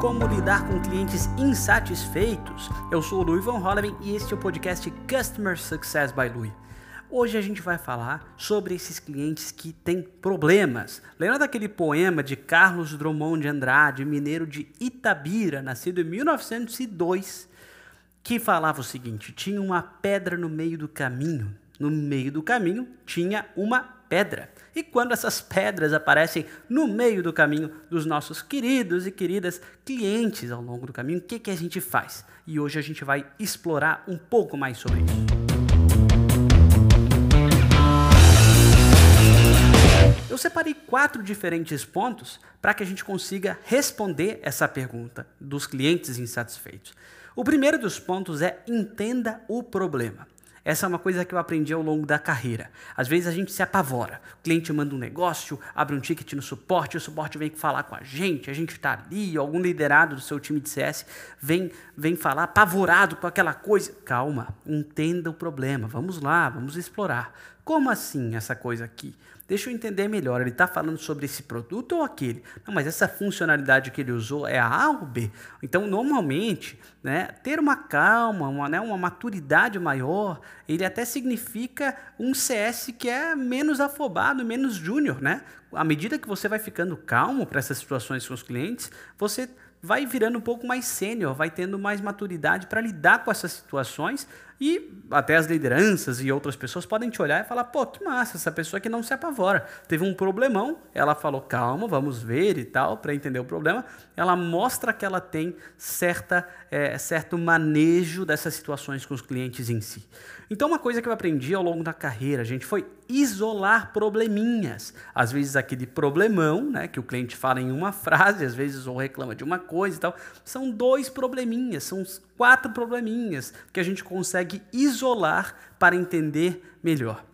como lidar com clientes insatisfeitos. Eu sou o Louis Van Holleman e este é o podcast Customer Success by Louis. Hoje a gente vai falar sobre esses clientes que têm problemas. Lembra daquele poema de Carlos Drummond de Andrade, mineiro de Itabira, nascido em 1902, que falava o seguinte: tinha uma pedra no meio do caminho. No meio do caminho tinha uma pedra. E quando essas pedras aparecem no meio do caminho dos nossos queridos e queridas clientes ao longo do caminho, o que, que a gente faz? E hoje a gente vai explorar um pouco mais sobre isso. Eu separei quatro diferentes pontos para que a gente consiga responder essa pergunta dos clientes insatisfeitos. O primeiro dos pontos é entenda o problema. Essa é uma coisa que eu aprendi ao longo da carreira. Às vezes a gente se apavora. O cliente manda um negócio, abre um ticket no suporte, o suporte vem falar com a gente, a gente está ali, algum liderado do seu time de CS vem, vem falar apavorado com aquela coisa. Calma, entenda o problema. Vamos lá, vamos explorar. Como assim essa coisa aqui? Deixa eu entender melhor. Ele está falando sobre esse produto ou aquele? Não, mas essa funcionalidade que ele usou é a A ou B? Então, normalmente, né, ter uma calma, uma, né, uma maturidade maior, ele até significa um CS que é menos afobado, menos júnior, né? À medida que você vai ficando calmo para essas situações com os clientes, você vai virando um pouco mais sênior, vai tendo mais maturidade para lidar com essas situações e até as lideranças e outras pessoas podem te olhar e falar: pô, que massa, essa pessoa que não se apavora. Teve um problemão, ela falou: calma, vamos ver e tal, para entender o problema. Ela mostra que ela tem certa, é, certo manejo dessas situações com os clientes em si. Então, uma coisa que eu aprendi ao longo da carreira, gente, foi isolar probleminhas. Às vezes, aquele problemão, né, que o cliente fala em uma frase, às vezes, ou reclama de uma coisa e tal, são dois probleminhas, são quatro probleminhas que a gente consegue isolar para entender melhor.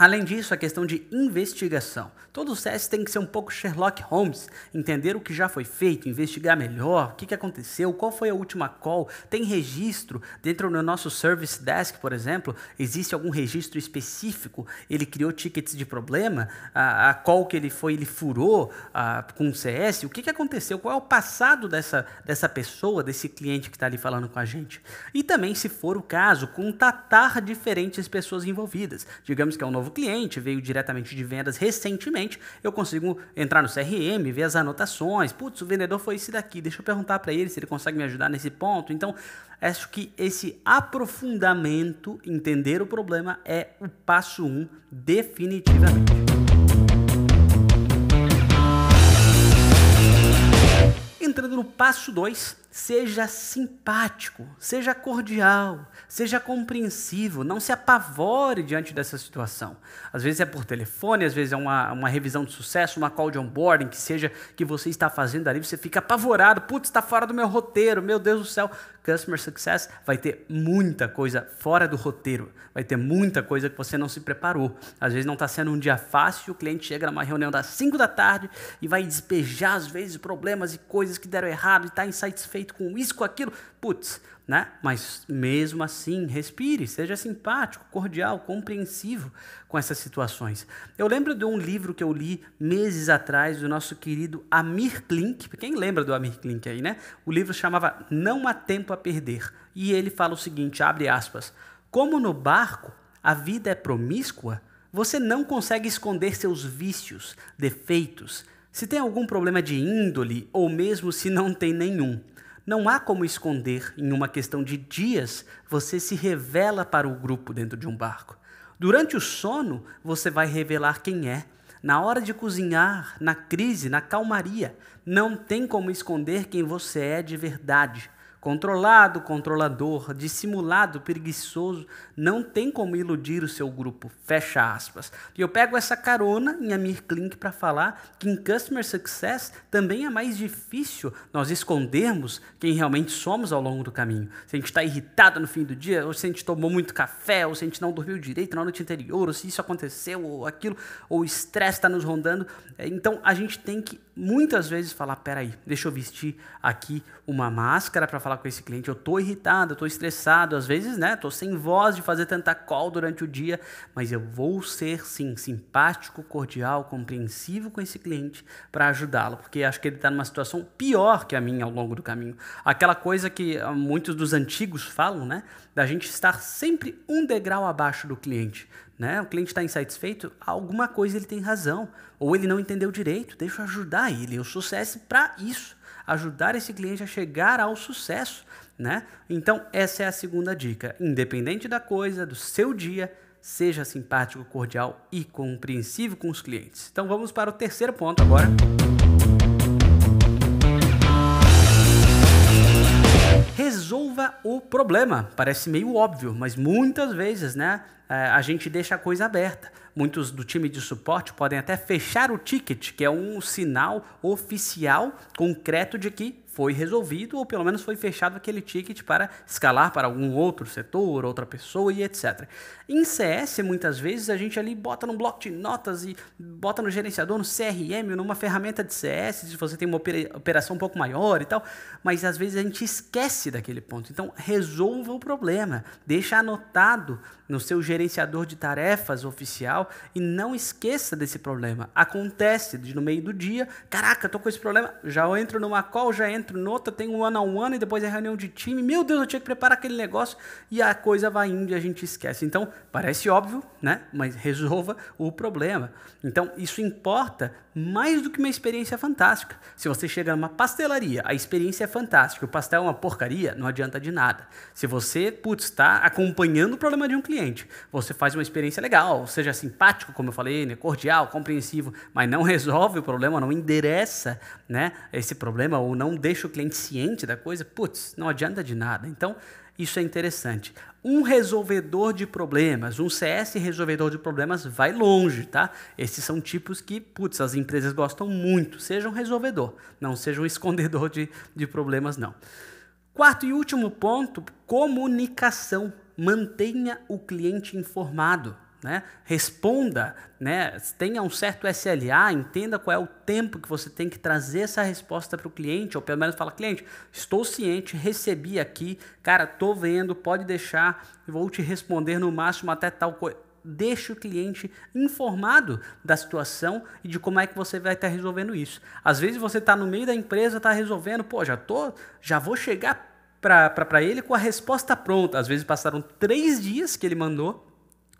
Além disso, a questão de investigação. Todo CS tem que ser um pouco Sherlock Holmes, entender o que já foi feito, investigar melhor, o que, aconteceu, qual foi a última call, tem registro dentro do nosso Service Desk, por exemplo, existe algum registro específico, ele criou tickets de problema, a, a call que ele foi, ele furou a, com o CS, o que, que aconteceu, qual é o passado dessa, dessa pessoa, desse cliente que está ali falando com a gente. E também, se for o caso, contatar diferentes pessoas envolvidas. Digamos que é um novo novo cliente, veio diretamente de vendas recentemente, eu consigo entrar no CRM, ver as anotações. Putz, o vendedor foi esse daqui, deixa eu perguntar para ele se ele consegue me ajudar nesse ponto. Então, acho que esse aprofundamento, entender o problema, é o passo um, definitivamente. Entrando no passo 2, seja simpático, seja cordial, seja compreensivo, não se apavore diante dessa situação. Às vezes é por telefone, às vezes é uma, uma revisão de sucesso, uma call de onboarding, que seja que você está fazendo ali, você fica apavorado, putz, está fora do meu roteiro, meu Deus do céu. Customer Success vai ter muita coisa fora do roteiro, vai ter muita coisa que você não se preparou. Às vezes não está sendo um dia fácil, o cliente chega numa reunião das 5 da tarde e vai despejar, às vezes, problemas e coisas que deram errado e está insatisfeito com isso, com aquilo. Putz, né? Mas mesmo assim, respire, seja simpático, cordial, compreensivo com essas situações. Eu lembro de um livro que eu li meses atrás do nosso querido Amir Klink. Quem lembra do Amir Klink aí, né? O livro chamava Não há tempo a perder. E ele fala o seguinte, abre aspas: Como no barco a vida é promíscua, você não consegue esconder seus vícios, defeitos, se tem algum problema de índole ou mesmo se não tem nenhum. Não há como esconder, em uma questão de dias, você se revela para o grupo dentro de um barco. Durante o sono, você vai revelar quem é. Na hora de cozinhar, na crise, na calmaria, não tem como esconder quem você é de verdade. Controlado, controlador, dissimulado, preguiçoso, não tem como iludir o seu grupo. Fecha aspas. E eu pego essa carona em Amir Klink para falar que em Customer Success também é mais difícil nós escondermos quem realmente somos ao longo do caminho. Se a gente está irritado no fim do dia, ou se a gente tomou muito café, ou se a gente não dormiu direito na noite anterior, ou se isso aconteceu, ou aquilo, ou o estresse está nos rondando. É, então a gente tem que muitas vezes falar: peraí, deixa eu vestir aqui uma máscara para falar falar com esse cliente, eu tô irritado, eu estressado, às vezes, né, tô sem voz de fazer tanta call durante o dia, mas eu vou ser sim simpático, cordial, compreensivo com esse cliente para ajudá-lo, porque acho que ele está numa situação pior que a minha ao longo do caminho. Aquela coisa que ah, muitos dos antigos falam, né, da gente estar sempre um degrau abaixo do cliente. Né? O cliente está insatisfeito, alguma coisa ele tem razão, ou ele não entendeu direito, deixa eu ajudar ele. O sucesso é para isso, ajudar esse cliente a chegar ao sucesso. Né? Então, essa é a segunda dica. Independente da coisa, do seu dia, seja simpático, cordial e compreensivo com os clientes. Então, vamos para o terceiro ponto agora. O problema. Parece meio óbvio, mas muitas vezes, né, é, a gente deixa a coisa aberta. Muitos do time de suporte podem até fechar o ticket, que é um sinal oficial concreto de que foi resolvido ou pelo menos foi fechado aquele ticket para escalar para algum outro setor, outra pessoa e etc. Em CS, muitas vezes a gente ali bota num bloco de notas e bota no gerenciador, no CRM, numa ferramenta de CS, se você tem uma operação um pouco maior e tal, mas às vezes a gente esquece daquele ponto. Então, resolva o problema, deixa anotado no seu gerenciador de tarefas oficial e não esqueça desse problema. Acontece no meio do dia, caraca, tô com esse problema, já entro numa call, já entro noutra, tenho um one on one e depois é reunião de time. Meu Deus, eu tinha que preparar aquele negócio e a coisa vai indo e a gente esquece. Então, parece óbvio, né? Mas resolva o problema. Então, isso importa mais do que uma experiência fantástica. Se você chega numa pastelaria, a experiência é fantástica, o pastel é uma porcaria, não adianta de nada. Se você, putz, está acompanhando o problema de um cliente. Você faz uma experiência legal, seja simpático, como eu falei, né, cordial, compreensivo, mas não resolve o problema, não endereça né, esse problema ou não deixa o cliente ciente da coisa, putz, não adianta de nada. Então, isso é interessante. Um resolvedor de problemas, um CS resolvedor de problemas vai longe, tá? Esses são tipos que, putz, as empresas gostam muito. Seja um resolvedor, não seja um escondedor de, de problemas, não. Quarto e último ponto, comunicação mantenha o cliente informado. Né? Responda, né? tenha um certo SLA, entenda qual é o tempo que você tem que trazer essa resposta para o cliente, ou pelo menos fala, cliente, estou ciente, recebi aqui, cara, estou vendo, pode deixar, vou te responder no máximo até tal coisa. Deixe o cliente informado da situação e de como é que você vai estar resolvendo isso. Às vezes você está no meio da empresa, está resolvendo, pô, já tô, já vou chegar para ele com a resposta pronta. Às vezes passaram três dias que ele mandou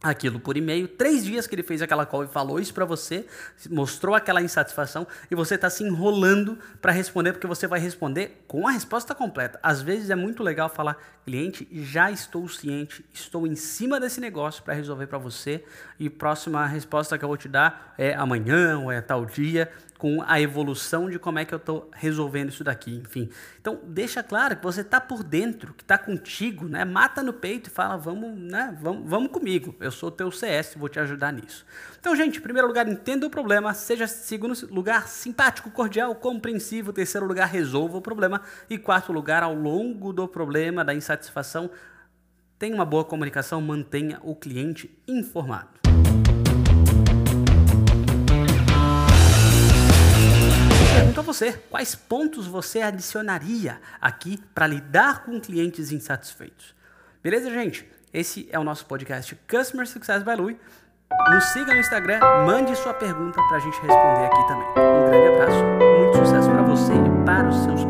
aquilo por e-mail, três dias que ele fez aquela call e falou isso para você, mostrou aquela insatisfação e você está se enrolando para responder porque você vai responder com a resposta completa. Às vezes é muito legal falar, cliente, já estou ciente, estou em cima desse negócio para resolver para você e próxima resposta que eu vou te dar é amanhã ou é tal dia com a evolução de como é que eu estou resolvendo isso daqui, enfim. Então, deixa claro que você está por dentro, que está contigo, né? Mata no peito e fala, vamos, né? Vamos, vamos comigo, eu sou teu CS, vou te ajudar nisso. Então, gente, em primeiro lugar, entenda o problema, seja segundo lugar, simpático, cordial, compreensivo, terceiro lugar, resolva o problema e quarto lugar, ao longo do problema, da insatisfação, tenha uma boa comunicação, mantenha o cliente informado. Pergunto a você: quais pontos você adicionaria aqui para lidar com clientes insatisfeitos? Beleza, gente? Esse é o nosso podcast Customer Success by Louis. Nos siga no Instagram, mande sua pergunta para a gente responder aqui também. Um grande abraço, muito sucesso para você e para os seus